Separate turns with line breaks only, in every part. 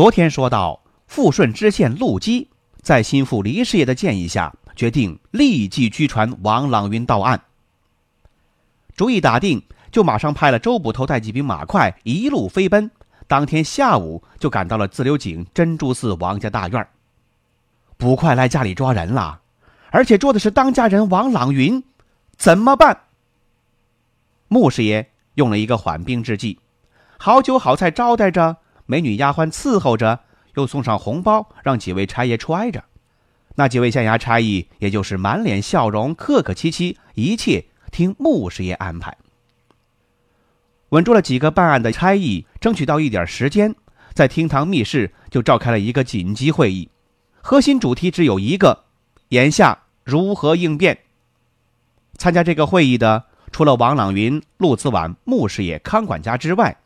昨天说到，富顺知县陆基在心腹黎师爷的建议下，决定立即拘传王朗云到案。主意打定，就马上派了周捕头带几匹马快一路飞奔，当天下午就赶到了自流井珍珠寺王家大院。捕快来家里抓人了，而且捉的是当家人王朗云，怎么办？穆师爷用了一个缓兵之计，好酒好菜招待着。美女丫鬟伺候着，又送上红包，让几位差爷揣着。那几位县衙差役，也就是满脸笑容，客客气气，一切听穆师爷安排。稳住了几个办案的差役，争取到一点时间，在厅堂密室就召开了一个紧急会议。核心主题只有一个：眼下如何应变。参加这个会议的，除了王朗云、陆子晚、穆师爷、康管家之外。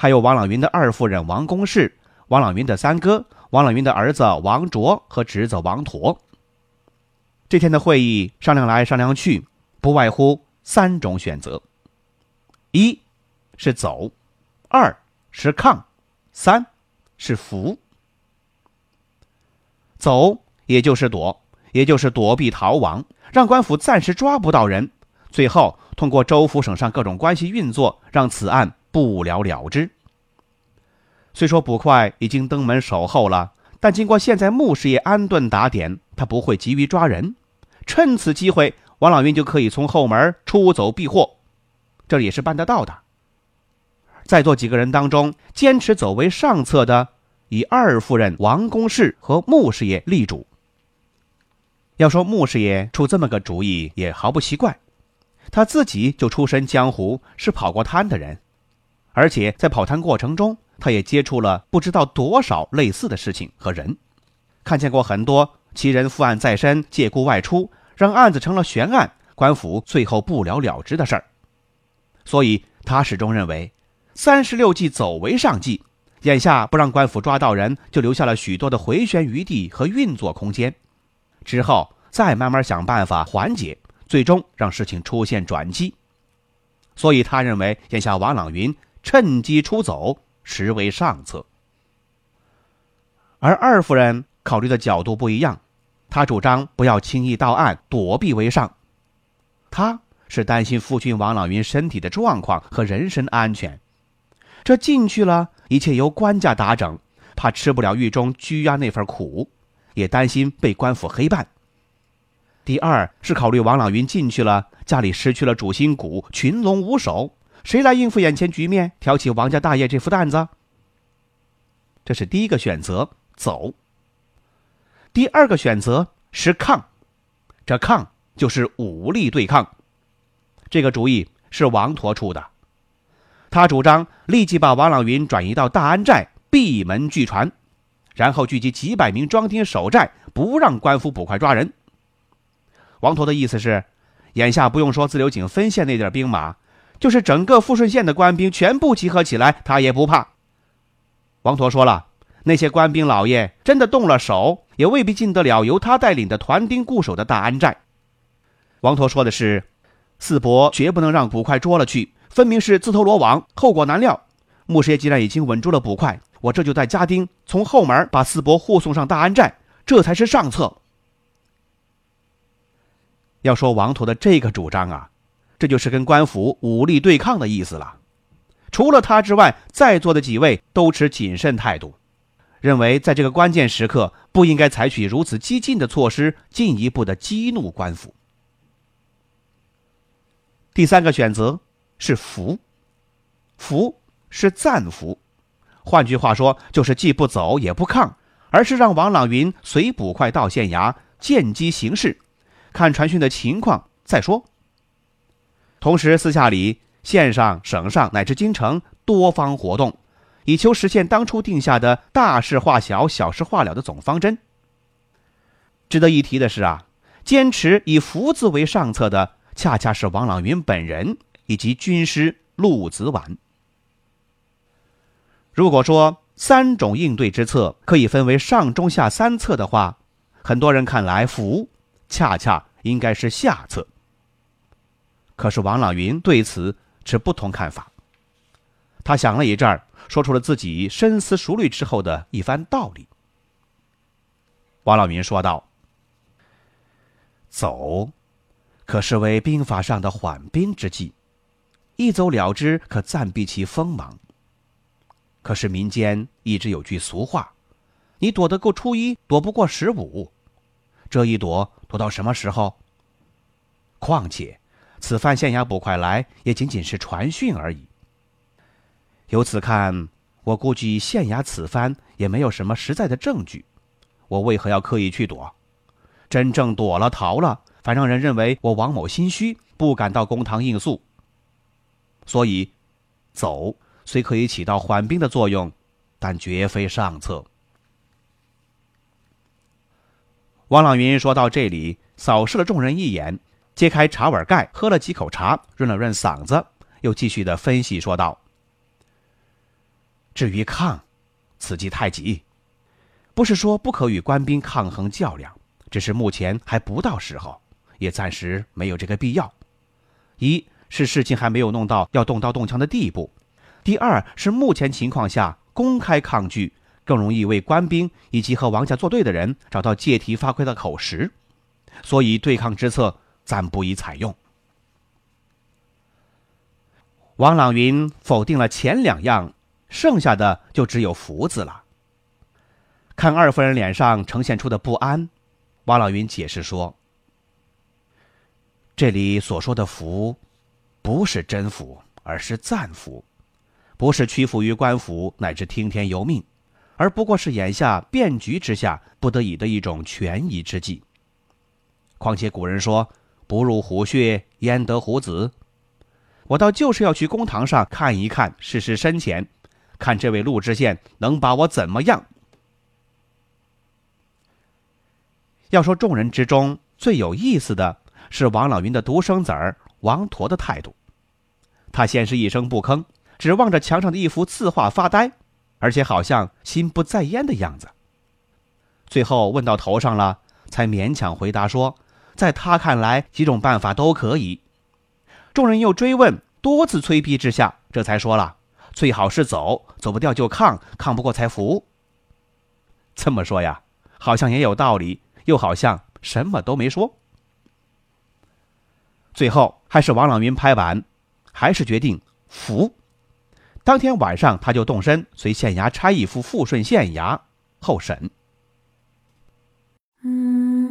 还有王朗云的二夫人王公氏，王朗云的三哥王朗云的儿子王卓和侄子王陀。这天的会议商量来商量去，不外乎三种选择：一是走，二是抗，三是服。走也就是躲，也就是躲避逃亡，让官府暂时抓不到人，最后通过州府省上各种关系运作，让此案。不了了之。虽说捕快已经登门守候了，但经过现在穆师爷安顿打点，他不会急于抓人。趁此机会，王老云就可以从后门出走避祸，这也是办得到的。在座几个人当中，坚持走为上策的，以二夫人王公氏和穆师爷立主。要说穆师爷出这么个主意，也毫不奇怪，他自己就出身江湖，是跑过摊的人。而且在跑摊过程中，他也接触了不知道多少类似的事情和人，看见过很多其人负案在身、借故外出，让案子成了悬案，官府最后不了了之的事儿。所以他始终认为，三十六计走为上计，眼下不让官府抓到人，就留下了许多的回旋余地和运作空间，之后再慢慢想办法缓解，最终让事情出现转机。所以他认为，眼下王朗云。趁机出走，实为上策。而二夫人考虑的角度不一样，她主张不要轻易到案，躲避为上。她是担心夫君王朗云身体的状况和人身安全，这进去了一切由官家打整，怕吃不了狱中拘押那份苦，也担心被官府黑办。第二是考虑王朗云进去了，家里失去了主心骨，群龙无首。谁来应付眼前局面，挑起王家大业这副担子？这是第一个选择，走。第二个选择是抗，这抗就是武力对抗。这个主意是王陀出的，他主张立即把王朗云转移到大安寨，闭门拒传，然后聚集几百名庄丁守寨，不让官府捕快抓人。王陀的意思是，眼下不用说自流井分县那点兵马。就是整个富顺县的官兵全部集合起来，他也不怕。王陀说了，那些官兵老爷真的动了手，也未必进得了由他带领的团丁固守的大安寨。王陀说的是，四伯绝不能让捕快捉了去，分明是自投罗网，后果难料。穆师爷既然已经稳住了捕快，我这就带家丁从后门把四伯护送上大安寨，这才是上策。要说王陀的这个主张啊。这就是跟官府武力对抗的意思了。除了他之外，在座的几位都持谨慎态度，认为在这个关键时刻不应该采取如此激进的措施，进一步的激怒官府。第三个选择是服，服是暂服，换句话说，就是既不走也不抗，而是让王朗云随捕快到县衙见机行事，看传讯的情况再说。同时，私下里县上、省上乃至京城多方活动，以求实现当初定下的大事化小、小事化了的总方针。值得一提的是啊，坚持以“福”字为上策的，恰恰是王朗云本人以及军师陆子晚。如果说三种应对之策可以分为上中下三策的话，很多人看来“福”恰恰应该是下策。可是王朗云对此持不同看法。他想了一阵儿，说出了自己深思熟虑之后的一番道理。王朗云说道：“走，可是为兵法上的缓兵之计，一走了之，可暂避其锋芒。可是民间一直有句俗话：你躲得过初一，躲不过十五。这一躲，躲到什么时候？况且，此番县衙捕快来，也仅仅是传讯而已。”由此看，我估计县衙此番也没有什么实在的证据，我为何要刻意去躲？真正躲了逃了，反让人认为我王某心虚，不敢到公堂应诉。所以，走虽可以起到缓兵的作用，但绝非上策。王朗云说到这里，扫视了众人一眼，揭开茶碗盖，喝了几口茶，润了润嗓子，又继续的分析说道。至于抗，此计太急，不是说不可与官兵抗衡较量，只是目前还不到时候，也暂时没有这个必要。一是事情还没有弄到要动刀动枪的地步，第二是目前情况下公开抗拒更容易为官兵以及和王家作对的人找到借题发挥的口实，所以对抗之策暂不宜采用。王朗云否定了前两样。剩下的就只有福字了。看二夫人脸上呈现出的不安，王朗云解释说：“这里所说的福，不是真福，而是暂福，不是屈服于官府乃至听天由命，而不过是眼下变局之下不得已的一种权宜之计。况且古人说‘不入虎穴，焉得虎子’，我倒就是要去公堂上看一看试试深浅。”看这位陆知县能把我怎么样？要说众人之中最有意思的是王老云的独生子儿王驼的态度。他先是一声不吭，只望着墙上的一幅字画发呆，而且好像心不在焉的样子。最后问到头上了，才勉强回答说：“在他看来，几种办法都可以。”众人又追问，多次催逼之下，这才说了。最好是走，走不掉就抗，抗不过才服。这么说呀，好像也有道理，又好像什么都没说。最后还是王朗云拍板，还是决定服。当天晚上，他就动身随县衙差役赴富顺县衙候审。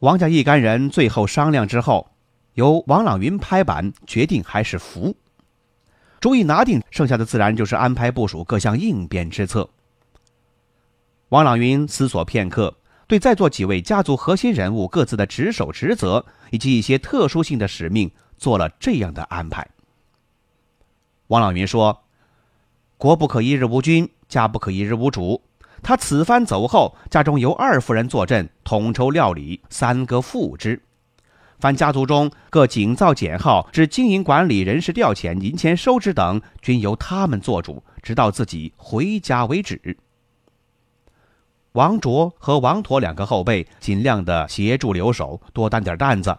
王家一干人最后商量之后，由王朗云拍板决定，还是服。主意拿定，剩下的自然就是安排部署各项应变之策。王朗云思索片刻，对在座几位家族核心人物各自的职守职责以及一些特殊性的使命做了这样的安排。王朗云说：“国不可一日无君，家不可一日无主。他此番走后，家中由二夫人坐镇，统筹料理，三个副之。”凡家族中各井造减号之经营管理、人事调遣、银钱收支等，均由他们做主，直到自己回家为止。王卓和王驼两个后辈尽量的协助留守，多担点担子。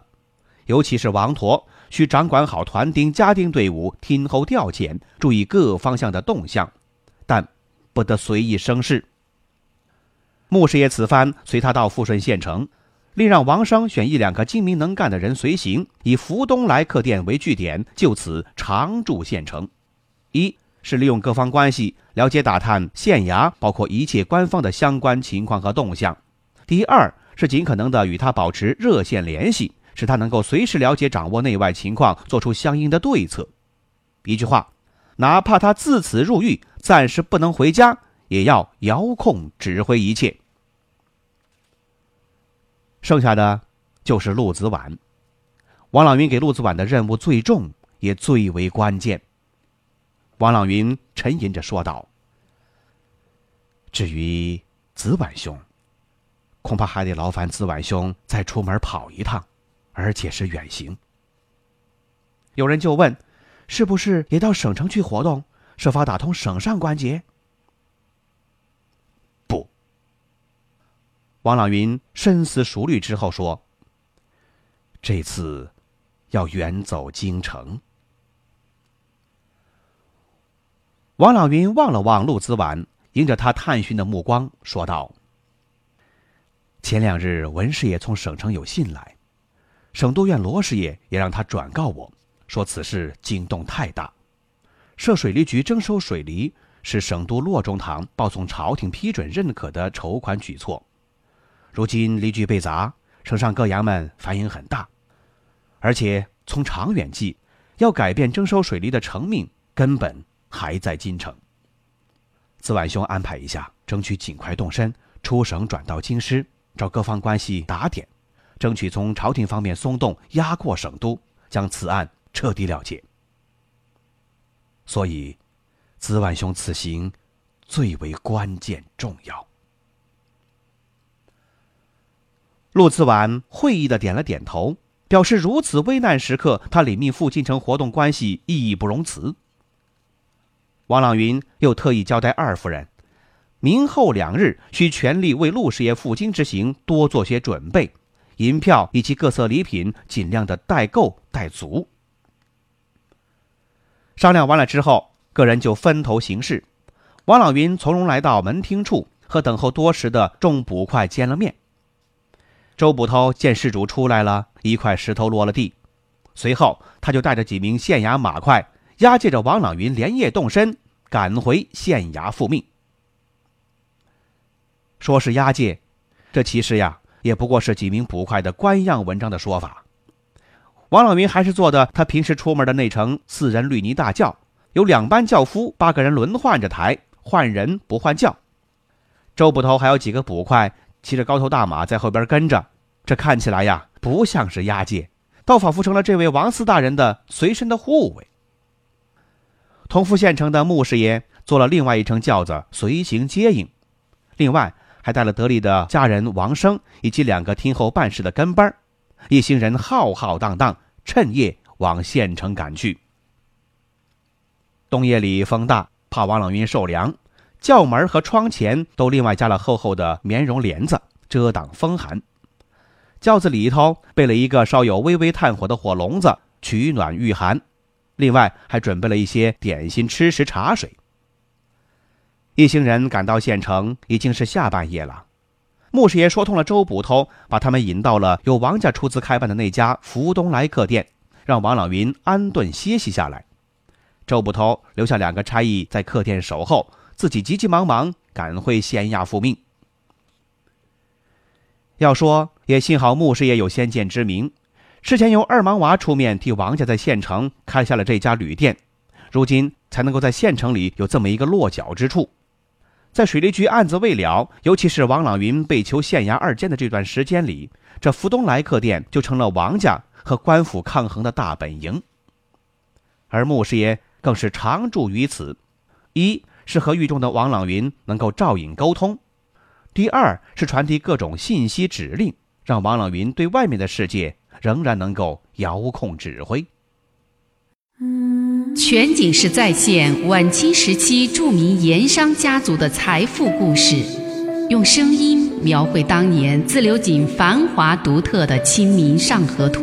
尤其是王驼，需掌管好团丁、家丁队伍，听候调遣，注意各方向的动向，但不得随意生事。穆师爷此番随他到富顺县城。另让王商选一两个精明能干的人随行，以福东来客店为据点，就此常驻县城。一是利用各方关系了解打探县衙包括一切官方的相关情况和动向；第二是尽可能的与他保持热线联系，使他能够随时了解掌握内外情况，做出相应的对策。一句话，哪怕他自此入狱，暂时不能回家，也要遥控指挥一切。剩下的就是陆子婉。王朗云给陆子婉的任务最重，也最为关键。王朗云沉吟着说道：“至于子婉兄，恐怕还得劳烦子婉兄再出门跑一趟，而且是远行。”有人就问：“是不是也到省城去活动，设法打通省上关节？”不。王朗云深思熟虑之后说：“这次要远走京城。”王朗云望了望陆子婉，迎着他探寻的目光说道：“前两日文师爷从省城有信来，省督院罗师爷也让他转告我，说此事惊动太大，设水利局征收水利是省督骆中堂报送朝廷批准认可的筹款举措。如今离局被砸，省上各衙门反应很大，而且从长远计，要改变征收水利的成命根本。”还在京城。子晚兄安排一下，争取尽快动身，出省转到京师，找各方关系打点，争取从朝廷方面松动，压过省都，将此案彻底了结。所以，子晚兄此行最为关键重要。陆子晚会意的点了点头，表示如此危难时刻，他李密赴京城活动关系义不容辞。王朗云又特意交代二夫人，明后两日需全力为陆师爷赴京之行多做些准备，银票以及各色礼品尽量的带够带足。商量完了之后，个人就分头行事。王朗云从容来到门厅处，和等候多时的众捕快见了面。周捕头见事主出来了，一块石头落了地，随后他就带着几名县衙马快，押解着王朗云连夜动身。赶回县衙复命。说是押解，这其实呀，也不过是几名捕快的官样文章的说法。王朗云还是坐的他平时出门的那乘四人绿泥大轿，有两班轿夫，八个人轮换着抬，换人不换轿。周捕头还有几个捕快骑着高头大马在后边跟着，这看起来呀，不像是押解，倒仿佛成了这位王四大人的随身的护卫。同福县城的穆师爷坐了另外一乘轿子随行接应，另外还带了得力的家人王生以及两个听候办事的跟班一行人浩浩荡荡，趁夜往县城赶去。冬夜里风大，怕王朗云受凉，轿门和窗前都另外加了厚厚的棉绒帘子，遮挡风寒。轿子里头备了一个烧有微微炭火的火笼子，取暖御寒。另外还准备了一些点心、吃食、茶水。一行人赶到县城，已经是下半夜了。穆师爷说通了周捕头，把他们引到了由王家出资开办的那家福东来客店，让王朗云安顿歇息下来。周捕头留下两个差役在客店守候，自己急急忙忙赶回县衙复命。要说也幸好穆师爷有先见之明。事前由二盲娃出面替王家在县城开下了这家旅店，如今才能够在县城里有这么一个落脚之处。在水利局案子未了，尤其是王朗云被囚县衙二监的这段时间里，这福东来客店就成了王家和官府抗衡的大本营。而穆师爷更是常驻于此，一是和狱中的王朗云能够照应沟通，第二是传递各种信息指令，让王朗云对外面的世界。仍然能够遥控指挥。
全景式再现晚清时期著名盐商家族的财富故事，用声音描绘当年自流井繁华独特的《清明上河图》。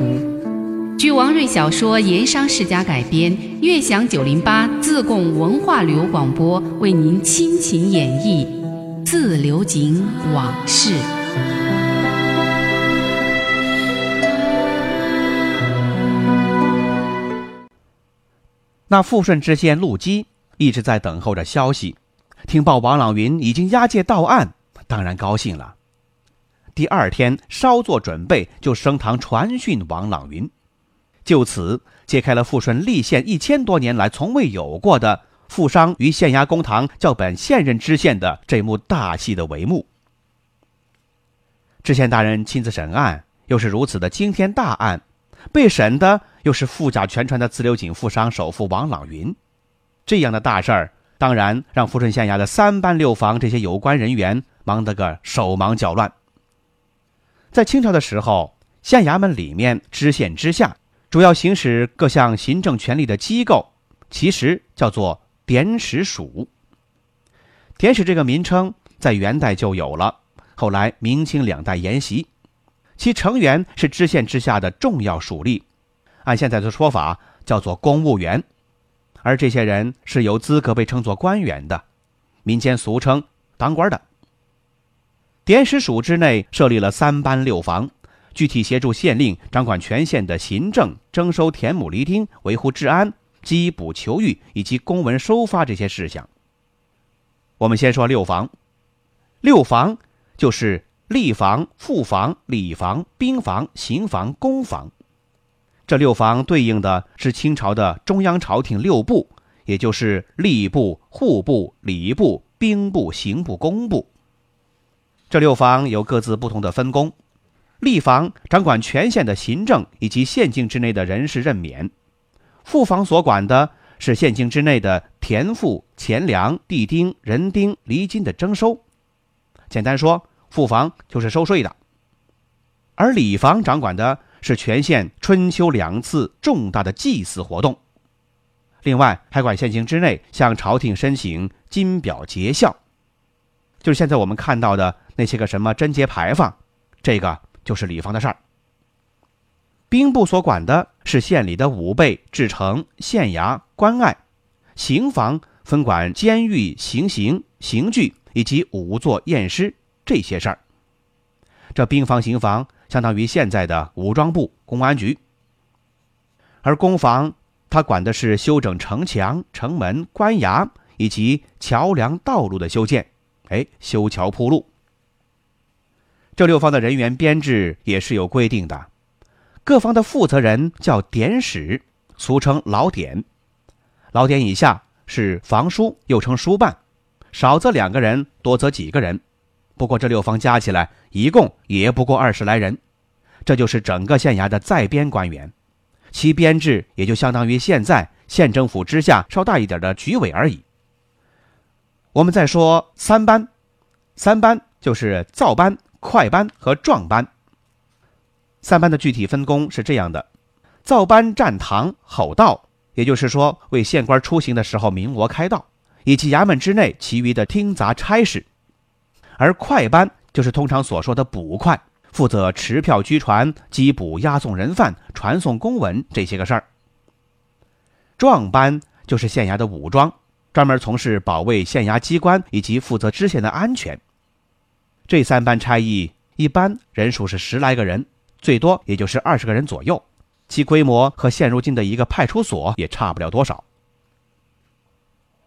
据王瑞小说《盐商世家》改编，悦享九零八自贡文化旅游广播为您倾情演绎《自流井往事》。
那富顺知县陆基一直在等候着消息，听报王朗云已经押解到案，当然高兴了。第二天稍作准备，就升堂传讯王朗云，就此揭开了富顺立县一千多年来从未有过的富商与县衙公堂叫本现任知县的这幕大戏的帷幕。知县大人亲自审案，又是如此的惊天大案，被审的又是富甲全川的自流井富商首富王朗云。这样的大事儿，当然让富顺县衙的三班六房这些有关人员忙得个手忙脚乱。在清朝的时候，县衙门里面知县之下，主要行使各项行政权力的机构，其实叫做典史署。典史这个名称在元代就有了，后来明清两代沿袭，其成员是知县之下的重要属吏，按现在的说法叫做公务员。而这些人是有资格被称作官员的，民间俗称当官的。典史署之内设立了三班六房，具体协助县令掌管全县的行政、征收田亩犁丁、维护治安、缉捕求狱以及公文收发这些事项。我们先说六房，六房就是吏房、副房、礼房、兵房、刑房、公房。这六房对应的是清朝的中央朝廷六部，也就是吏部、户部、礼部、兵部、刑部、工部。这六房有各自不同的分工。吏房掌管全县的行政以及县境之内的人事任免，副房所管的是县境之内的田赋、钱粮、地丁、人丁、厘金的征收。简单说，副房就是收税的。而礼房掌管的。是全县春秋两次重大的祭祀活动，另外还管县境之内向朝廷申请金表节孝，就是现在我们看到的那些个什么贞节牌坊，这个就是礼房的事儿。兵部所管的是县里的武备、制城、县衙、关隘；刑房分管监狱、行刑、刑具以及仵作、验尸这些事儿。这兵房、刑房。相当于现在的武装部、公安局，而公房它管的是修整城墙、城门、关衙以及桥梁、道路的修建，哎，修桥铺路。这六方的人员编制也是有规定的，各方的负责人叫典史，俗称老典，老典以下是房书，又称书办，少则两个人，多则几个人。不过这六方加起来一共也不过二十来人，这就是整个县衙的在编官员，其编制也就相当于现在县政府之下稍大一点的局委而已。我们再说三班，三班就是造班、快班和壮班。三班的具体分工是这样的：造班站堂吼道，也就是说为县官出行的时候鸣锣开道，以及衙门之内其余的听杂差事。而快班就是通常所说的捕快，负责持票拘传、缉捕押送人犯、传送公文这些个事儿。壮班就是县衙的武装，专门从事保卫县衙机关以及负责知县的安全。这三班差役一般人数是十来个人，最多也就是二十个人左右，其规模和现如今的一个派出所也差不了多少。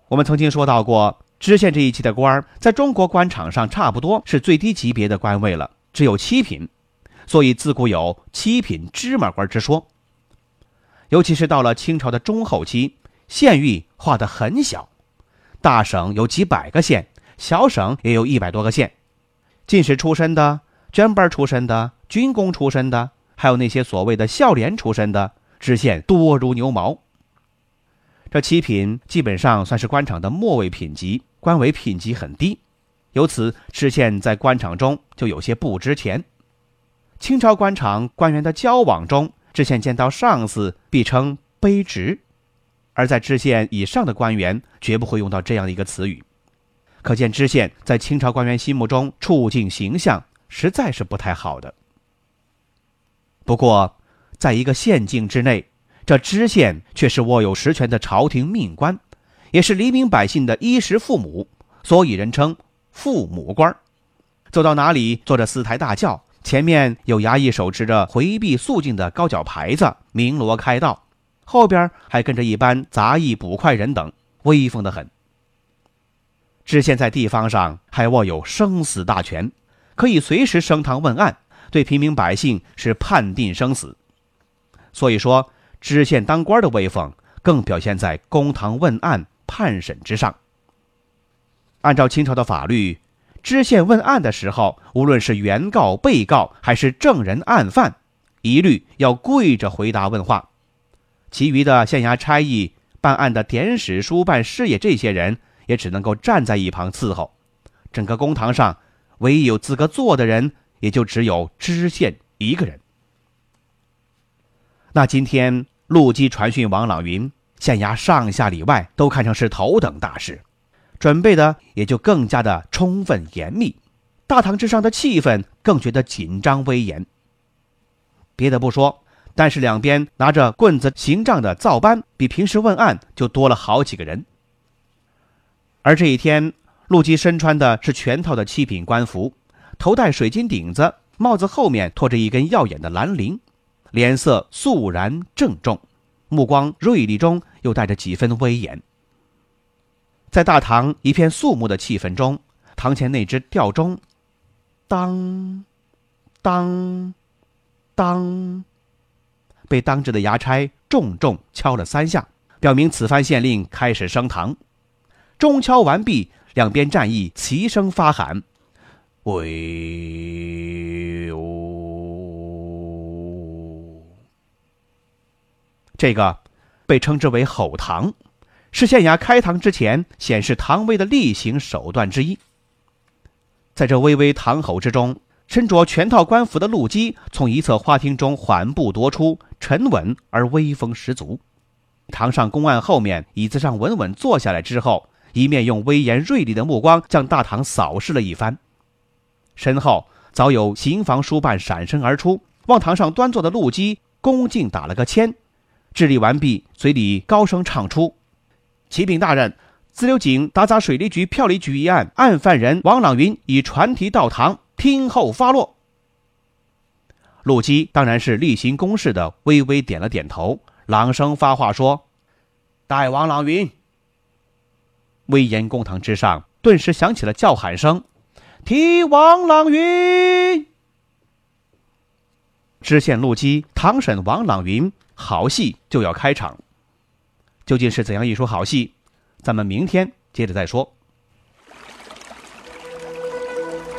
我们曾经说到过。知县这一级的官儿，在中国官场上差不多是最低级别的官位了，只有七品，所以自古有“七品芝麻官”之说。尤其是到了清朝的中后期，县域划得很小，大省有几百个县，小省也有一百多个县，进士出身的、捐班出身的、军功出身的，还有那些所谓的孝廉出身的知县，多如牛毛。这七品基本上算是官场的末位品级。官委品级很低，由此知县在官场中就有些不值钱。清朝官场官员的交往中，知县见到上司必称卑职，而在知县以上的官员绝不会用到这样的一个词语。可见知县在清朝官员心目中处境形象实在是不太好的。不过，在一个县境之内，这知县却是握有实权的朝廷命官。也是黎民百姓的衣食父母，所以人称父母官。走到哪里，坐着四抬大轿，前面有衙役手持着回避肃静的高脚牌子，鸣锣开道；后边还跟着一班杂役捕快人等，威风的很。知县在地方上还握有生死大权，可以随时升堂问案，对平民百姓是判定生死。所以说，知县当官的威风更表现在公堂问案、判审之上。按照清朝的法律，知县问案的时候，无论是原告、被告还是证人、案犯，一律要跪着回答问话。其余的县衙差役、办案的典史、书办、事业这些人，也只能够站在一旁伺候。整个公堂上，唯一有资格坐的人，也就只有知县一个人。那今天陆基传讯王朗云，县衙上下里外都看成是头等大事。准备的也就更加的充分严密，大堂之上的气氛更觉得紧张威严。别的不说，但是两边拿着棍子行杖的造班比平时问案就多了好几个人。而这一天，陆基身穿的是全套的七品官服，头戴水晶顶子，帽子后面拖着一根耀眼的蓝铃，脸色肃然郑重，目光锐利中又带着几分威严。在大堂一片肃穆的气氛中，堂前那只吊钟，当，当，当，被当值的衙差重重敲了三下，表明此番县令开始升堂。钟敲完毕，两边战役齐声发喊：“喂哦！”这个被称之为吼堂。是县衙开堂之前显示堂威的例行手段之一。在这巍巍堂吼之中，身着全套官服的陆基从一侧花厅中缓步踱出，沉稳而威风十足。堂上公案后面椅子上稳稳坐下来之后，一面用威严锐利的目光将大堂扫视了一番。身后早有刑房书办闪身而出，往堂上端坐的陆基恭敬打了个签，致礼完毕，嘴里高声唱出。启禀大人，自流井打砸水利局票里局一案，案犯人王朗云已传提到堂，听候发落。陆基当然是例行公事的，微微点了点头，朗声发话说：“带王朗云。”威严公堂之上，顿时响起了叫喊声：“提王朗云！”知县陆基堂审王朗云，好戏就要开场。究竟是怎样一出好戏？咱们明天接着再说。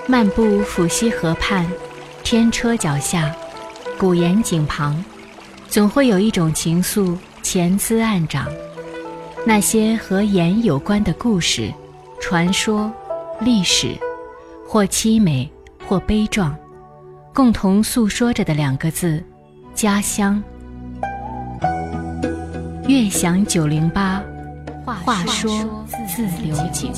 漫步抚溪河畔，天车脚下，古岩井旁，总会有一种情愫潜滋暗长。那些和盐有关的故事、传说、历史，或凄美，或悲壮，共同诉说着的两个字：家乡。悦享九零八，话说自流井。